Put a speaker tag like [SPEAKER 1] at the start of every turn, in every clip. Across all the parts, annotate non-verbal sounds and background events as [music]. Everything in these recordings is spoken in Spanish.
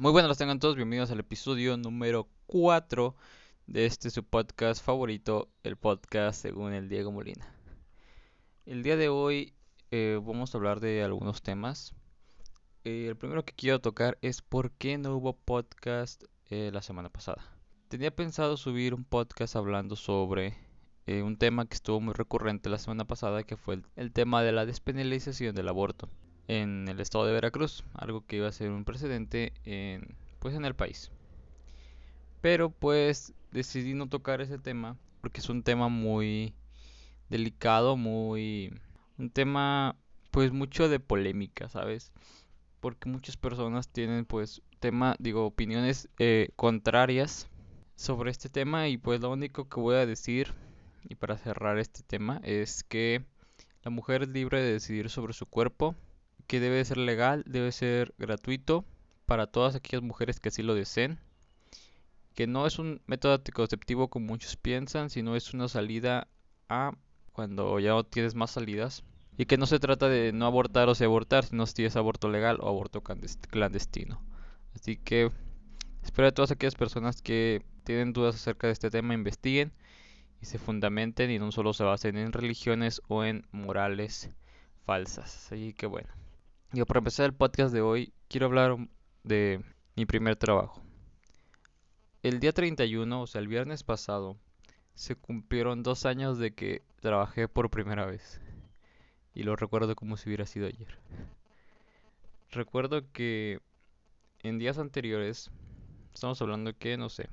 [SPEAKER 1] Muy buenas tengan todos, bienvenidos al episodio número 4 de este su podcast favorito, el podcast según el Diego Molina. El día de hoy eh, vamos a hablar de algunos temas. Eh, el primero que quiero tocar es por qué no hubo podcast eh, la semana pasada. Tenía pensado subir un podcast hablando sobre un tema que estuvo muy recurrente la semana pasada, que fue el tema de la despenalización del aborto en el estado de Veracruz, algo que iba a ser un precedente en, pues en el país. Pero pues decidí no tocar ese tema porque es un tema muy delicado, muy un tema pues mucho de polémica, ¿sabes? Porque muchas personas tienen pues tema, digo, opiniones eh, contrarias sobre este tema y pues lo único que voy a decir y para cerrar este tema es que la mujer es libre de decidir sobre su cuerpo que debe ser legal, debe ser gratuito para todas aquellas mujeres que así lo deseen, que no es un método anticonceptivo como muchos piensan, sino es una salida a cuando ya no tienes más salidas y que no se trata de no abortar o si abortar, sino si es aborto legal o aborto clandestino. Así que espero a todas aquellas personas que tienen dudas acerca de este tema investiguen y se fundamenten y no solo se basen en religiones o en morales falsas. Así que bueno. Yo para empezar el podcast de hoy quiero hablar de mi primer trabajo. El día 31, o sea, el viernes pasado, se cumplieron dos años de que trabajé por primera vez. Y lo recuerdo como si hubiera sido ayer. Recuerdo que en días anteriores, estamos hablando que, no sé,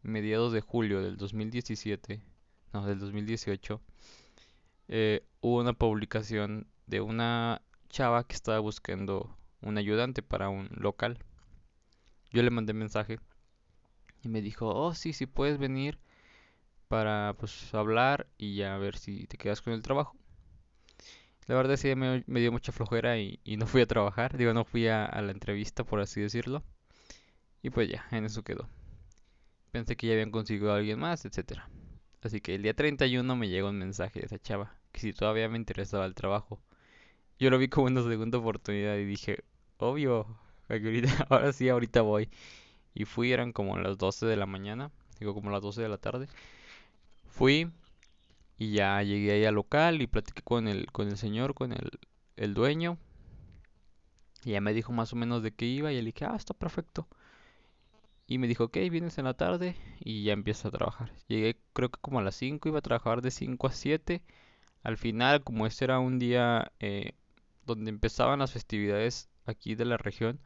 [SPEAKER 1] mediados de julio del 2017, no, del 2018, eh, hubo una publicación de una chava que estaba buscando un ayudante para un local. Yo le mandé mensaje y me dijo, oh sí, sí puedes venir para pues hablar y ya ver si te quedas con el trabajo. La verdad sí me, me dio mucha flojera y, no fui a trabajar, digo, no fui a, la entrevista por así decirlo. Y pues ya, en eso quedó. Pensé que ya habían conseguido a alguien más, etcétera. Así que el día 31 me llegó un mensaje de esa chava, que si todavía me interesaba el trabajo. Yo lo vi como una segunda oportunidad y dije, obvio, [laughs] ahora sí, ahorita voy. Y fui, eran como las 12 de la mañana, digo como las 12 de la tarde. Fui y ya llegué ahí al local y platiqué con el, con el señor, con el, el dueño. Y ya me dijo más o menos de qué iba y le dije, ah, está perfecto. Y me dijo, ok, vienes en la tarde y ya empieza a trabajar. Llegué creo que como a las 5, iba a trabajar de 5 a 7. Al final, como este era un día eh, donde empezaban las festividades aquí de la región,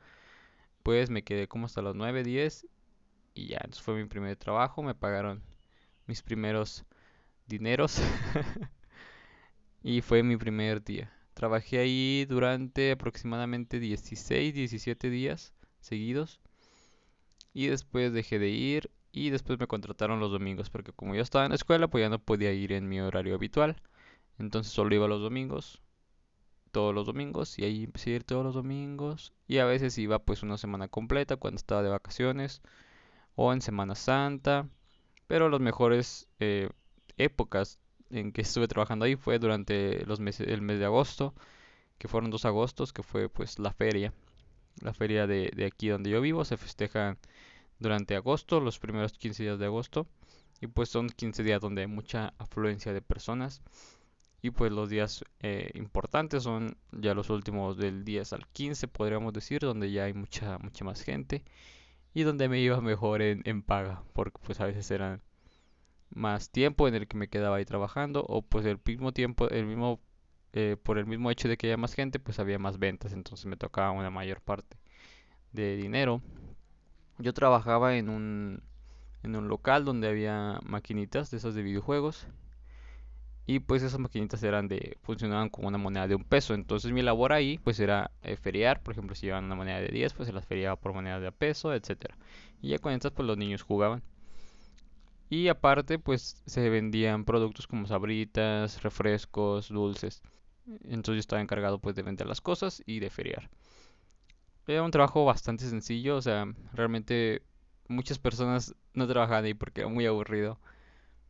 [SPEAKER 1] pues me quedé como hasta las 9, 10 y ya, entonces fue mi primer trabajo, me pagaron mis primeros dineros [laughs] y fue mi primer día. Trabajé ahí durante aproximadamente 16, 17 días seguidos y después dejé de ir y después me contrataron los domingos porque como yo estaba en la escuela pues ya no podía ir en mi horario habitual. Entonces solo iba los domingos todos los domingos y ahí empecé a ir todos los domingos y a veces iba pues una semana completa cuando estaba de vacaciones o en Semana Santa pero las mejores eh, épocas en que estuve trabajando ahí fue durante los meses el mes de agosto que fueron dos agostos que fue pues la feria la feria de, de aquí donde yo vivo se festeja durante agosto los primeros 15 días de agosto y pues son 15 días donde hay mucha afluencia de personas y pues los días eh, importantes son ya los últimos del 10 al 15, podríamos decir, donde ya hay mucha, mucha más gente. Y donde me iba mejor en, en paga, porque pues a veces eran más tiempo en el que me quedaba ahí trabajando. O pues el mismo tiempo, el mismo, eh, por el mismo hecho de que había más gente, pues había más ventas. Entonces me tocaba una mayor parte de dinero. Yo trabajaba en un, en un local donde había maquinitas de esas de videojuegos y pues esas maquinitas eran de funcionaban como una moneda de un peso. Entonces mi labor ahí pues era eh, feriar. Por ejemplo si llevaban una moneda de 10 pues se las feriaba por moneda de peso etcétera. Y ya con estas pues los niños jugaban. Y aparte pues se vendían productos como sabritas refrescos dulces. Entonces yo estaba encargado pues de vender las cosas y de feriar. Era un trabajo bastante sencillo o sea realmente muchas personas no trabajaban ahí porque era muy aburrido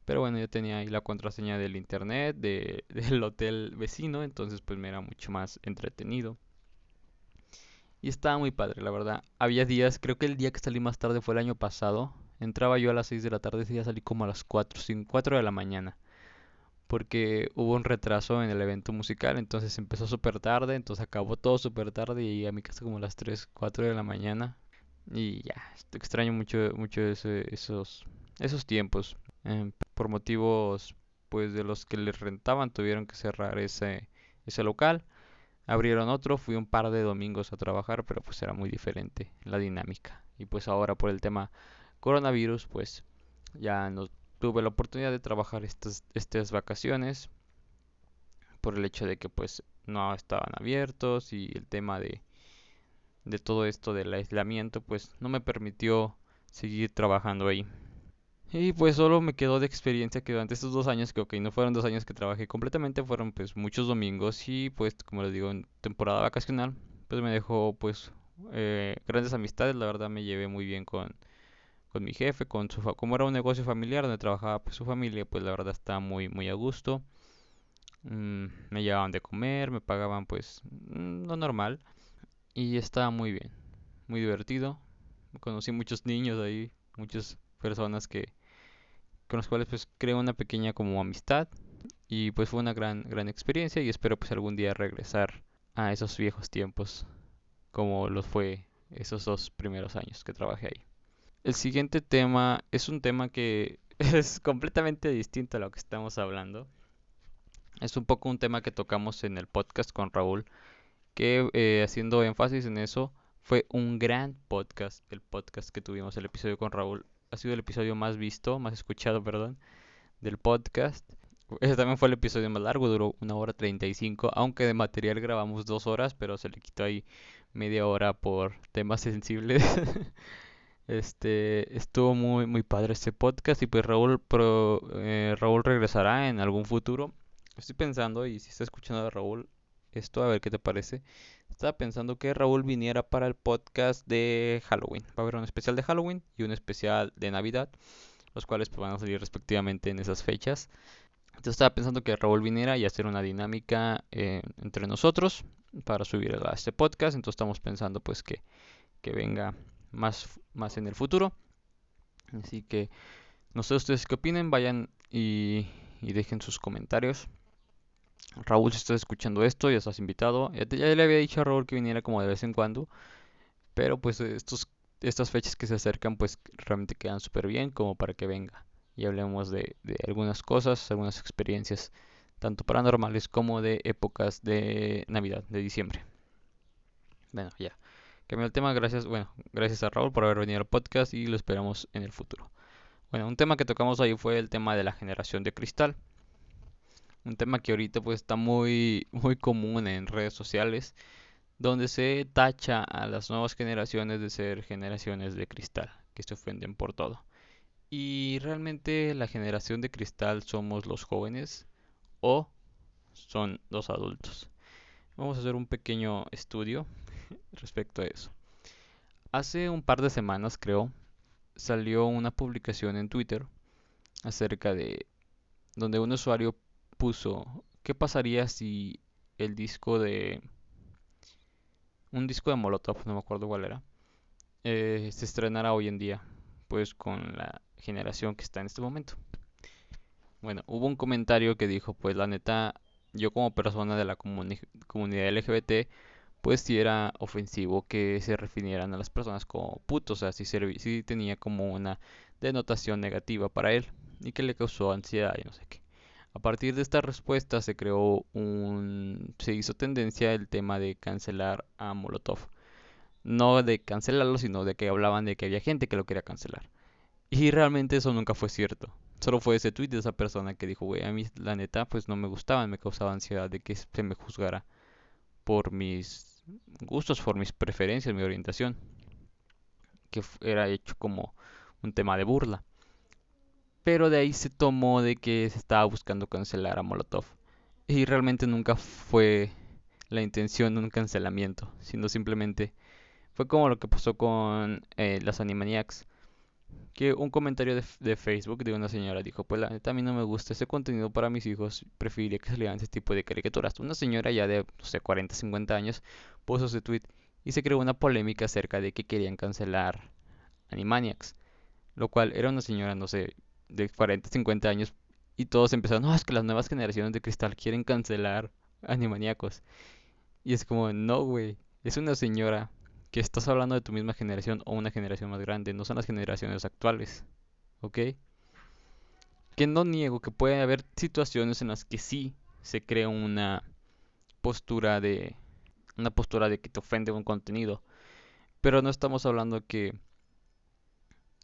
[SPEAKER 1] pero bueno, yo tenía ahí la contraseña del internet, [laughs] del hotel vecino, entonces pues me era mucho más entretenido. Y estaba muy padre, la verdad. Había días, creo que el día que salí más tarde fue el año pasado. Entraba yo a las 6 de la tarde, ese día salí como a las 4, 5, 4 de la mañana. Porque hubo un retraso en el evento musical, entonces empezó súper tarde, entonces acabó todo súper tarde y llegué a mi casa como a las 3, 4 de la mañana. Y ya, extraño mucho, mucho esos, esos tiempos. Em, por motivos pues de los que les rentaban tuvieron que cerrar ese, ese local. Abrieron otro, fui un par de domingos a trabajar, pero pues era muy diferente la dinámica. Y pues ahora por el tema coronavirus, pues ya no tuve la oportunidad de trabajar estas, estas vacaciones por el hecho de que pues no estaban abiertos y el tema de, de todo esto del aislamiento pues no me permitió seguir trabajando ahí. Y pues solo me quedó de experiencia que durante estos dos años, que ok, no fueron dos años que trabajé completamente, fueron pues muchos domingos y pues como les digo, en temporada vacacional, pues me dejó pues eh, grandes amistades, la verdad me llevé muy bien con, con mi jefe, con su como era un negocio familiar donde trabajaba pues su familia, pues la verdad estaba muy muy a gusto. Mm, me llevaban de comer, me pagaban pues mm, lo normal y estaba muy bien, muy divertido. Conocí muchos niños ahí, muchas personas que con los cuales pues creo una pequeña como amistad y pues fue una gran gran experiencia y espero pues algún día regresar a esos viejos tiempos como los fue esos dos primeros años que trabajé ahí. El siguiente tema es un tema que [laughs] es completamente distinto a lo que estamos hablando. Es un poco un tema que tocamos en el podcast con Raúl, que eh, haciendo énfasis en eso, fue un gran podcast, el podcast que tuvimos, el episodio con Raúl ha sido el episodio más visto, más escuchado, perdón, del podcast. Ese también fue el episodio más largo, duró una hora 35, aunque de material grabamos dos horas, pero se le quitó ahí media hora por temas [laughs] sensibles. este estuvo muy muy padre este podcast y pues Raúl pro, eh, Raúl regresará en algún futuro. Estoy pensando y si está escuchando a Raúl esto a ver qué te parece. Estaba pensando que Raúl viniera para el podcast de Halloween. Va a haber un especial de Halloween y un especial de Navidad, los cuales pues, van a salir respectivamente en esas fechas. Entonces estaba pensando que Raúl viniera y hacer una dinámica eh, entre nosotros para subir a este podcast. Entonces estamos pensando pues que, que venga más, más en el futuro. Así que no sé ustedes qué opinen, vayan y, y dejen sus comentarios. Raúl, si estás escuchando esto, ya estás invitado. Ya, le había dicho a Raúl que viniera como de vez en cuando. Pero pues estos, estas fechas que se acercan pues realmente quedan súper bien como para que venga. Y hablemos de, algunas cosas, algunas experiencias, tanto paranormales como de épocas de Navidad, de diciembre. Bueno, ya. Cambió el tema, gracias, bueno, gracias a Raúl por haber venido al podcast y lo esperamos en el futuro. Bueno, un tema que tocamos ahí fue el tema de la generación de cristal un tema que ahorita pues está muy muy común en redes sociales donde se tacha a las nuevas generaciones de ser generaciones de cristal que se ofenden por todo. Y realmente la generación de cristal somos los jóvenes o son los adultos. Vamos a hacer un pequeño estudio [laughs] respecto a eso. Hace un par de semanas creo salió una publicación en Twitter acerca de donde un usuario puso, ¿qué pasaría si el disco de... Un disco de Molotov, no me acuerdo cuál era, eh, se estrenara hoy en día, pues con la generación que está en este momento. Bueno, hubo un comentario que dijo, pues la neta, yo como persona de la comunidad LGBT, pues si era ofensivo que se refirieran a las personas como putos, o sea, si tenía como una denotación negativa para él y que le causó ansiedad y no sé qué. A partir de esta respuesta se creó un... se hizo tendencia el tema de cancelar a Molotov. No de cancelarlo, sino de que hablaban de que había gente que lo quería cancelar. Y realmente eso nunca fue cierto. Solo fue ese tweet de esa persona que dijo, güey, a mí la neta pues no me gustaban, me causaba ansiedad de que se me juzgara por mis gustos, por mis preferencias, mi orientación. Que era hecho como un tema de burla pero de ahí se tomó de que se estaba buscando cancelar a Molotov. Y realmente nunca fue la intención de un cancelamiento, sino simplemente fue como lo que pasó con eh, las Animaniacs. Que un comentario de, Facebook de una señora dijo, pues a mí no me gusta ese contenido para mis hijos, preferiría que salieran ese tipo de caricaturas. Una señora ya de, no sé, 40, 50 años puso ese tweet y se creó una polémica acerca de que querían cancelar Animaniacs, lo cual era una señora, no sé, de 40, 50 años y todos empezaron, no, es que las nuevas generaciones de cristal quieren cancelar Animaniacos. Y es como, no, güey, es una señora que estás hablando de tu misma generación o una generación más grande, no son las generaciones actuales, ¿ok? Que no niego que puede haber situaciones en las que sí se crea una postura de una postura de que te ofende un contenido, pero no estamos hablando que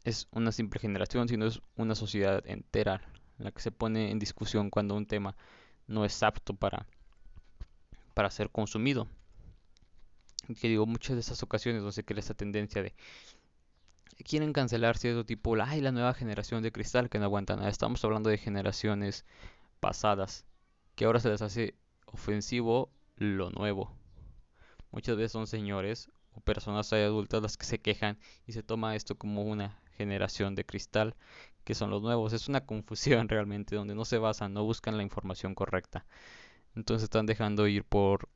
[SPEAKER 1] es una simple generación, sino es una sociedad entera la que se pone en discusión cuando un tema no es apto para para ser consumido. Que digo, muchas de esas ocasiones no se crea esa tendencia de quieren cancelar cierto tipo, ay, la nueva generación de cristal que no aguanta nada. Estamos hablando de generaciones pasadas, que ahora se les hace ofensivo lo nuevo. Muchas veces son señores o personas adultas las que se quejan y se toma esto como una generación de cristal que son los nuevos. Es una [laughs] confusión realmente donde no se basan, no buscan la información correcta. Entonces están dejando ir por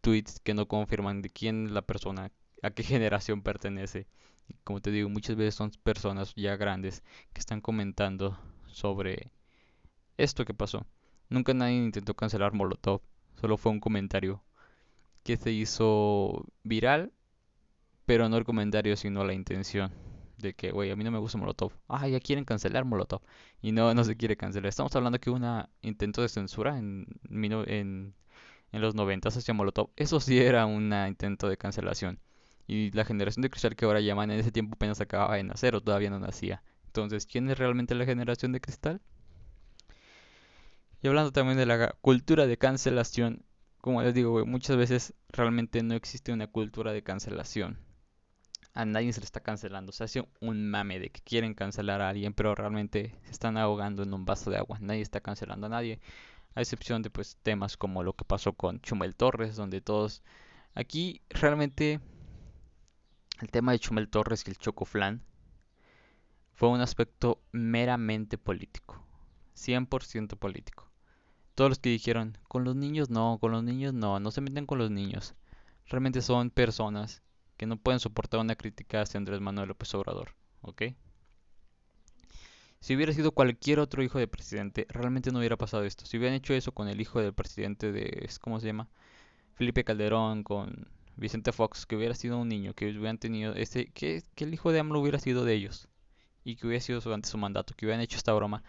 [SPEAKER 1] tweets que no confirman de quién es la persona, a qué [laughs] generación pertenece. Y como te digo, muchas veces son personas ya grandes que están comentando sobre esto que pasó. Nunca nadie intentó cancelar Molotov, solo fue un comentario que se hizo viral, pero no el comentario, sino la intención de que, güey, a mí no me gusta Molotov. Ah, ya quieren cancelar Molotov. Y no, no se quiere cancelar. Estamos hablando que hubo un intento de censura en, en, en los 90 hacia Molotov. Eso sí era un intento de cancelación. Y la generación de cristal que ahora llaman en ese tiempo apenas acababa de nacer o todavía no nacía. Entonces, ¿quién es realmente la generación de cristal? Y hablando también de la cultura de cancelación, como les digo, muchas veces realmente no existe una cultura de cancelación a nadie se le está cancelando. Se hace un mame de que quieren cancelar a alguien, pero realmente se están ahogando en un vaso de agua. Nadie está cancelando a nadie. A excepción de pues temas como lo que pasó con Chumel Torres, donde todos... Aquí realmente el tema de Chumel Torres y el Chocoflan fue un aspecto meramente político. 100% político. Todos los que dijeron, con los niños no, con los niños no, no se meten con los niños. Realmente son personas que no pueden soportar una crítica hacia Andrés Manuel López Obrador, ¿ok? Si hubiera sido cualquier otro hijo de presidente, realmente no hubiera pasado esto. Si hubieran hecho eso con el hijo del presidente de, ¿cómo se llama? Felipe Calderón, con Vicente Fox, que hubiera sido un niño, que hubieran tenido ese, que, que el hijo de AMLO hubiera sido de ellos y que hubiera sido durante su mandato, que hubieran hecho esta broma,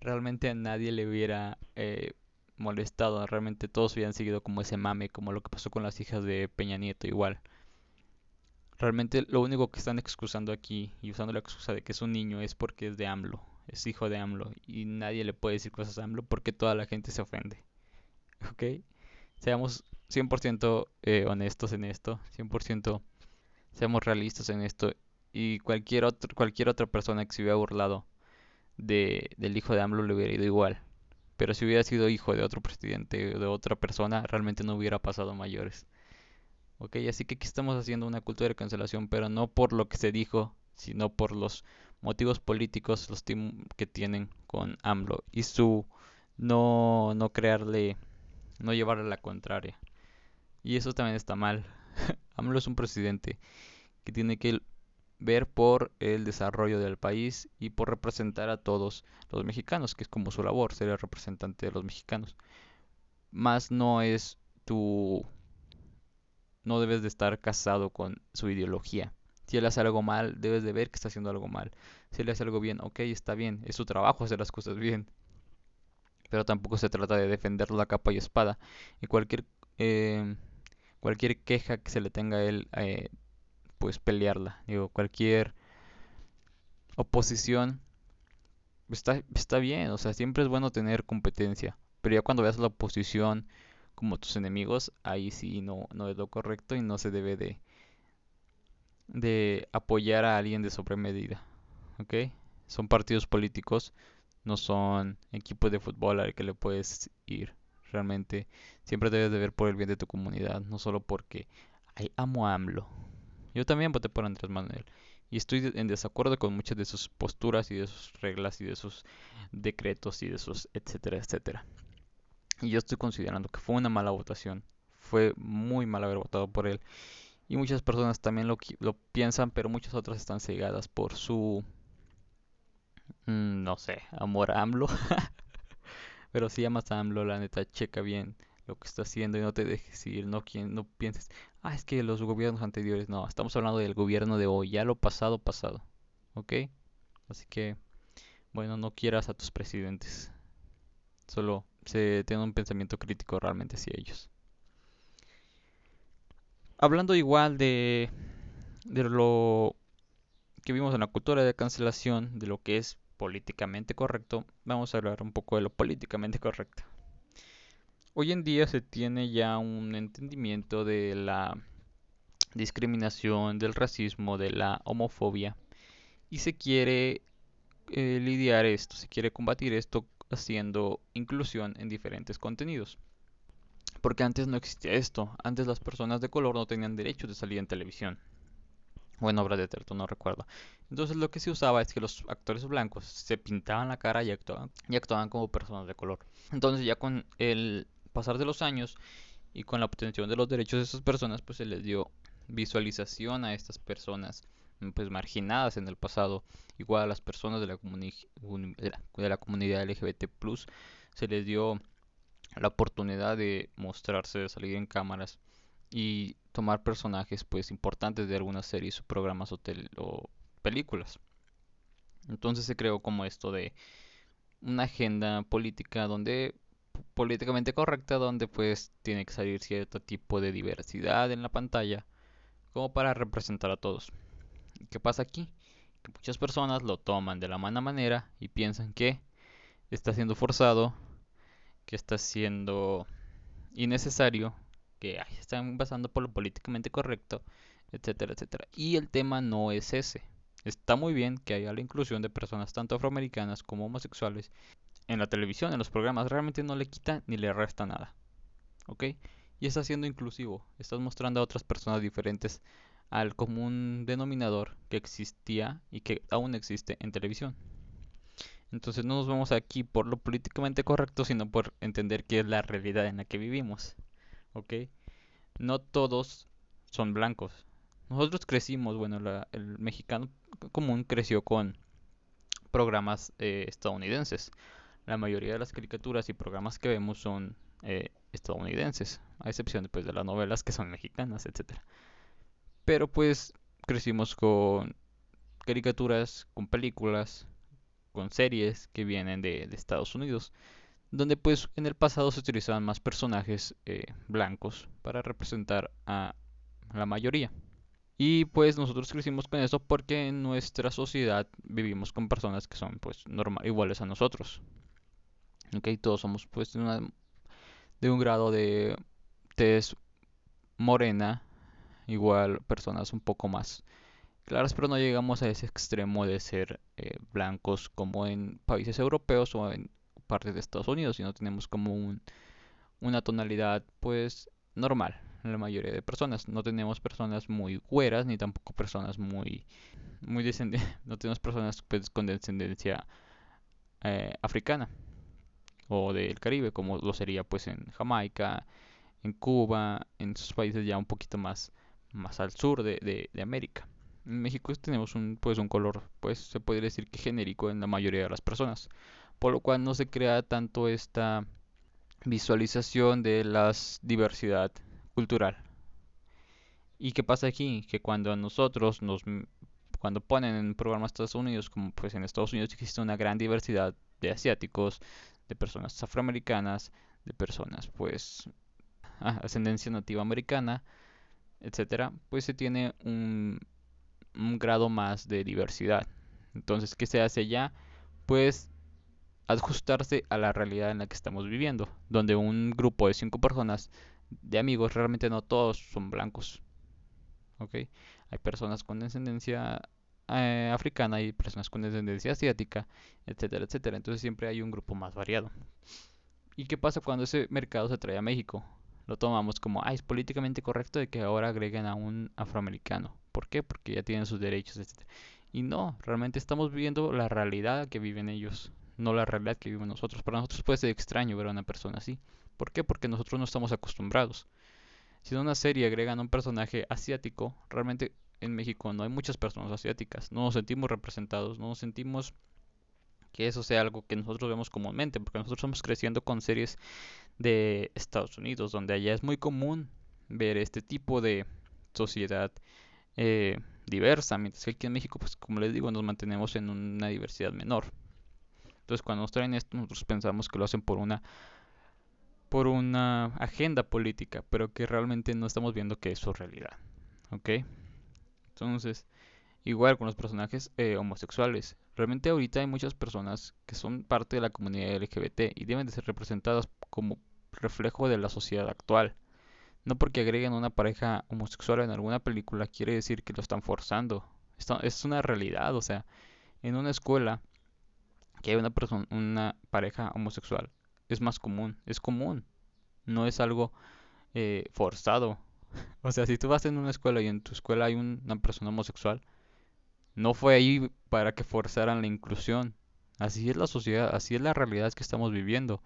[SPEAKER 1] realmente a nadie le hubiera eh, molestado, realmente todos hubieran seguido como ese mame, como lo que pasó con las hijas de Peña Nieto igual. Realmente lo único que están excusando aquí y usando la excusa de que es un niño es porque es de AMLO, es hijo de AMLO y nadie le puede decir cosas a AMLO porque toda la gente se ofende. [laughs] ¿Ok? Seamos 100% eh, honestos en esto, 100% seamos realistas en esto y cualquier, otro, cualquier otra persona que se hubiera burlado de, del hijo de AMLO le hubiera ido igual. Pero si hubiera sido hijo de otro presidente o de otra persona, realmente no hubiera pasado mayores. Ok, así que aquí estamos haciendo una cultura de cancelación, pero no por lo que se dijo, sino por los motivos políticos los que tienen con AMLO y su no, no crearle, no llevarle la contraria. Y eso también está mal. [laughs] AMLO es un presidente que tiene que ver por el desarrollo del país y por representar a todos los mexicanos, que es como su labor, ser el representante de los mexicanos. Más no es tu no debes de estar casado con su ideología. Si él hace algo mal, debes de ver que está haciendo algo mal. Si él hace algo bien, ok, está bien, es su trabajo hacer las cosas bien. Pero tampoco se trata de defender la capa y espada. Y cualquier, eh, cualquier queja que se le tenga a él, eh, pues pelearla. Digo, cualquier oposición está, está bien, o sea, siempre es bueno tener competencia. Pero ya cuando veas la oposición como tus enemigos, ahí sí no, no es lo correcto y no se debe de, de apoyar a alguien de sobremedida. ¿Ok? Son partidos políticos, no son equipos de fútbol al que le puedes ir. Realmente siempre debes de ver por el bien de tu comunidad, no solo porque ay, amo a AMLO. Yo también voté por Andrés Manuel y estoy en desacuerdo con muchas de sus posturas y de sus reglas y de sus decretos y de sus etcétera, etcétera. Y yo estoy considerando que fue una mala votación. Fue muy mal haber votado por él. Y muchas personas también lo, lo piensan, pero muchas otras están cegadas por su, mm, no sé, amor a AMLO. [laughs] pero si llamas a AMLO, la neta, checa bien lo que está haciendo y no te dejes ir, no, quien, no pienses, ah, es que los gobiernos anteriores, no, estamos hablando del gobierno de hoy, ya lo pasado, pasado, ¿ok? Así que, bueno, no quieras a tus presidentes, solo se tiene un pensamiento crítico realmente hacia ellos. Hablando igual de, de lo que vimos en la cultura de cancelación, de lo que es políticamente correcto, vamos a hablar un poco de lo políticamente correcto. Hoy en día se tiene ya un entendimiento de la discriminación, del racismo, de la homofobia y se quiere eh, lidiar esto, se quiere combatir esto haciendo inclusión en diferentes contenidos. Porque antes no existía esto, antes las personas de color no tenían derecho de salir en televisión o en obras de teatro, no recuerdo. Entonces lo que se usaba es que los actores blancos se pintaban la cara y actuaban, y actuaban como personas de color. Entonces ya con el pasar de los años y con la obtención de los derechos de esas personas, pues se les dio visualización a estas personas pues marginadas en el pasado, igual a las personas de la, de la comunidad LGBT+, se les dio la oportunidad de mostrarse, de salir en cámaras y tomar personajes pues importantes de algunas series o programas o, o películas. Entonces se creó como esto de una agenda política donde políticamente correcta donde pues tiene que salir cierto tipo de diversidad en la pantalla como para representar a todos. ¿Qué pasa aquí? Que muchas personas lo toman de la mala manera y piensan que está siendo forzado, que está siendo innecesario, que están basando por lo políticamente correcto, etcétera, etcétera. Y el tema no es ese. Está muy bien que haya la inclusión de personas tanto afroamericanas como homosexuales en la televisión, en los programas, realmente no le quita ni le resta nada. ¿Ok? Y está siendo inclusivo. Estás mostrando a otras personas diferentes al común denominador que existía y que aún existe en televisión. Entonces no nos vamos aquí por lo políticamente correcto, sino por entender qué es la realidad en la que vivimos. ¿Ok? No todos son blancos. Nosotros crecimos, bueno, el mexicano común creció con programas eh, estadounidenses la mayoría de las caricaturas y programas que vemos son eh, estadounidenses, a excepción pues, de las novelas que son mexicanas, etc. Pero pues crecimos con caricaturas, con películas, con series que vienen de, Estados Unidos, donde pues en el pasado se utilizaban más personajes eh, blancos para representar a la mayoría. Y pues nosotros crecimos con eso porque en nuestra sociedad vivimos con personas que son pues normal, iguales a nosotros. Ok, todos somos pues de, un grado de tez morena, igual personas un poco más claras, pero no llegamos a ese extremo de ser eh, blancos como en países europeos o en partes de Estados Unidos, sino tenemos como un, una tonalidad pues normal en la mayoría de personas. No tenemos personas muy güeras ni tampoco personas muy muy descendientes, [laughs] no tenemos personas pues, con descendencia eh, africana o del Caribe, como lo sería pues en Jamaica, en Cuba, en esos países ya un poquito más, más al sur de, de, América. En México tenemos un, pues un color, pues se podría decir que genérico en la mayoría de las personas, por lo cual no se crea tanto esta visualización de la diversidad cultural. ¿Y qué pasa aquí? Que cuando a nosotros nos cuando ponen en programas de Estados Unidos, como pues en Estados Unidos existe una gran diversidad de asiáticos, de personas afroamericanas, de personas pues ah, ascendencia nativa americana, etcétera, pues se tiene un, grado más de diversidad. Entonces, ¿qué se hace allá? Pues ajustarse a la realidad en la que estamos viviendo, donde un grupo de cinco personas de amigos realmente no todos son blancos. ¿Ok? Hay personas con descendencia eh, africana y personas con descendencia asiática, etcétera, etcétera. Entonces siempre hay un grupo más variado. ¿Y qué pasa cuando ese mercado se trae a México? Lo tomamos como, ah, es políticamente correcto de que ahora agreguen a un afroamericano. ¿Por qué? Porque ya tienen sus derechos, etcétera. Y no, realmente estamos viviendo la realidad que viven ellos, no la realidad que vivimos nosotros. Para nosotros puede ser extraño ver a una persona así. ¿Por qué? Porque nosotros no estamos acostumbrados. Si en una serie agregan un personaje asiático, realmente en México no hay muchas personas asiáticas. No nos sentimos representados, no nos sentimos que eso sea algo que nosotros vemos comúnmente, porque nosotros estamos creciendo con series de Estados Unidos, donde allá es muy común ver este tipo de sociedad eh, diversa, mientras que aquí en México, pues como les digo, nos mantenemos en una diversidad menor. Entonces cuando nos traen esto, nosotros pensamos que lo hacen por una por una agenda política, pero que realmente no estamos viendo que es su realidad. ¿Ok? Entonces, igual con los personajes eh, homosexuales. Realmente ahorita hay muchas personas que son parte de la comunidad LGBT y deben de ser representadas como reflejo de la sociedad actual. No porque agreguen una pareja homosexual en alguna película quiere decir que lo están forzando. Es una realidad, o sea, en una escuela que hay una persona, una pareja homosexual es más común, es común, no es algo eh, forzado. [laughs] O sea, si tú vas en una escuela y en tu escuela hay una persona homosexual, no fue ahí para que forzaran la inclusión. Así es la sociedad, así es la realidad que estamos viviendo.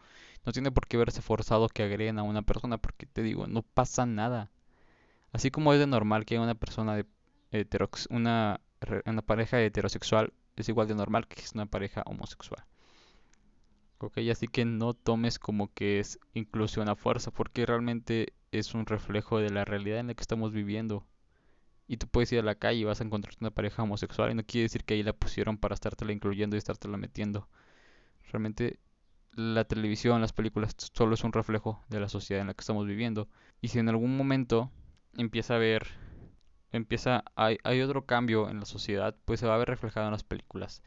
[SPEAKER 1] No tiene por qué verse forzado que agreguen a una persona, porque te digo, no pasa nada. Así como es de normal que una persona de una, una pareja heterosexual es igual de normal que es una pareja homosexual. Ok, así que no tomes como que es inclusión a fuerza, porque realmente es un reflejo de la realidad en la que estamos viviendo. Y tú puedes ir a la calle y vas a encontrar una pareja homosexual y no quiere decir que ahí la pusieron para estártela incluyendo y estártela metiendo. Realmente la televisión, las películas, solo es un reflejo de la sociedad en la que estamos viviendo. Y si en algún momento empieza a haber, empieza, hay, hay otro cambio en la sociedad, pues se va a ver reflejado en las películas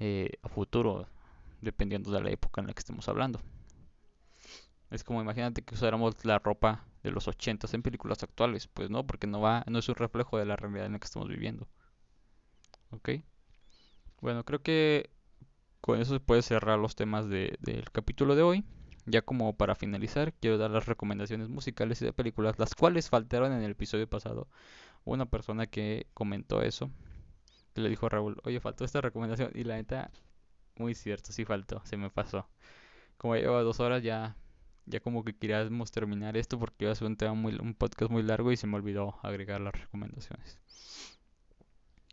[SPEAKER 1] eh, a futuro dependiendo de la época en la que estemos hablando. Es como imagínate que usáramos la ropa de los 80 en películas actuales, pues no, porque no va, no es un reflejo de la realidad en la que estamos viviendo. ¿Ok? Bueno, creo que con eso se puede cerrar los temas del capítulo de hoy. Ya como para finalizar, quiero dar las recomendaciones musicales y de películas, las cuales faltaron en el episodio pasado. Una persona que comentó eso, que le dijo a Raúl, oye, faltó esta recomendación. Y la neta, muy cierto, sí faltó, se me pasó. Como lleva dos horas ya, ya como que queríamos terminar esto porque iba a ser un tema muy, un podcast muy largo y se me olvidó agregar las recomendaciones.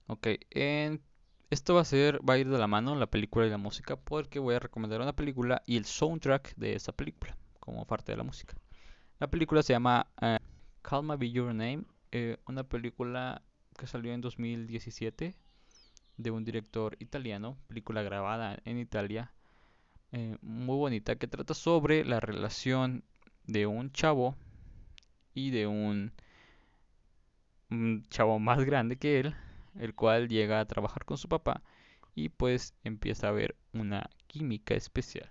[SPEAKER 1] Ok, en, esto va a ser, va a ir de la mano la película y la música porque voy a recomendar una película y el soundtrack de esa película como parte de la música. La película se llama uh, Calma Be Your Name, eh, una película que salió en 2017 de un director italiano, película grabada en Italia, eh, muy bonita, que trata sobre la relación de un chavo y de un, chavo más grande que él, el cual llega a trabajar con su papá y pues empieza a ver una química especial.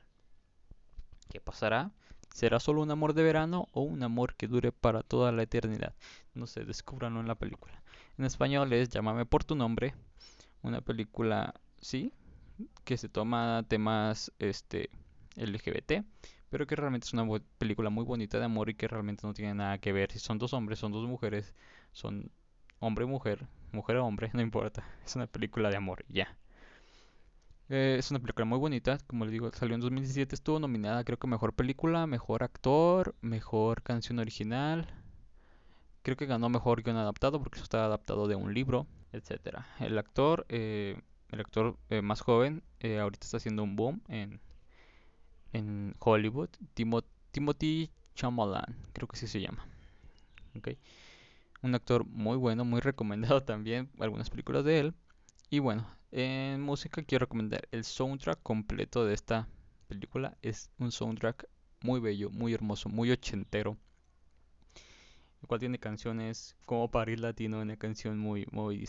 [SPEAKER 1] ¿Qué pasará? ¿Será solo un amor de verano o un amor que dure para toda la eternidad? No sé, descúbranlo en la película. En español es Llámame por tu nombre, una película, sí, que se toma temas este LGBT, pero que realmente es una película muy bonita de amor y que realmente no tiene nada que ver si son dos hombres, son dos mujeres, son hombre y mujer, mujer o hombre, [laughs] no importa, es una película de amor, ya. Eh, es una película muy bonita, como les digo, salió en 2017, estuvo nominada creo que mejor película, mejor actor, mejor canción original. Creo que ganó mejor guion adaptado porque eso está adaptado de un libro etcétera. El actor, eh, el actor eh, más joven, eh, ahorita está haciendo un boom en, en Hollywood. Timothy Chalamet, creo que sí se llama. Okay. Un actor muy bueno, muy recomendado [laughs] también, algunas películas de él. Y bueno, en música quiero recomendar el soundtrack completo de esta película. Es un soundtrack muy bello, muy hermoso, muy ochentero el cual tiene canciones como París Latino, una canción muy, muy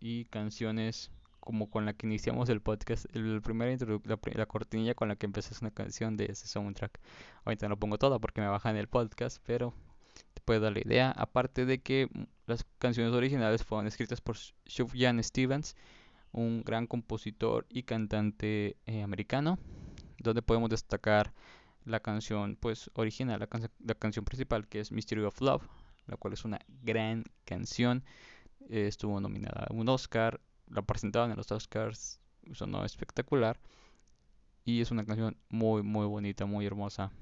[SPEAKER 1] y canciones como con la que iniciamos el podcast, el primer la, la, cortinilla con la que empezó una canción de ese soundtrack. Ahorita no pongo toda porque me baja en el podcast, pero te puede dar la idea. Aparte de que las canciones originales fueron escritas por Sufjan Stevens, un gran compositor y cantante eh, americano, donde podemos destacar la canción pues original, la, la, canción principal que es Mystery of Love, la cual es una gran canción. Eh, estuvo nominada a un Oscar, la presentaban en los Oscars, sonó espectacular. Y es una canción muy muy bonita, muy hermosa,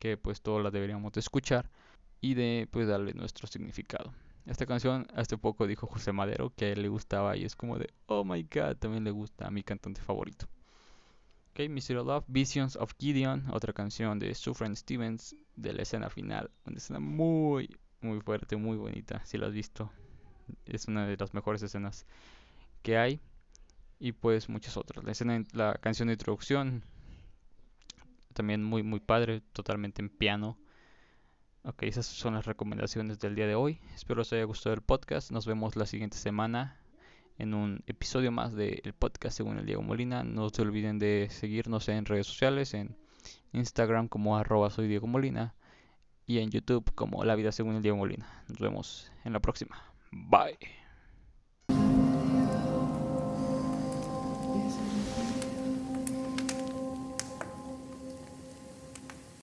[SPEAKER 1] que pues todos la deberíamos de escuchar. y de pues darle nuestro significado. Esta canción hace poco dijo José Madero que a él le gustaba y es como de, oh my god, también le gusta a mi cantante favorito. Ok, Mystery Love, Visions of Gideon, otra canción de Sufjan Stevens de la escena final. Una escena muy, muy fuerte, muy bonita, si lo has visto. Es una de las mejores escenas que hay. Y pues muchas otras. La, escena, la canción de introducción, también muy, muy padre, totalmente en piano. Ok, esas son las recomendaciones del día de hoy. Espero les haya gustado el podcast. Nos vemos la siguiente semana en un episodio más del podcast según el Diego Molina. No se olviden de seguirnos en redes sociales, en Instagram como arroba soy Diego Molina y en YouTube como La Vida según el Diego Molina. Nos vemos en la próxima. Bye.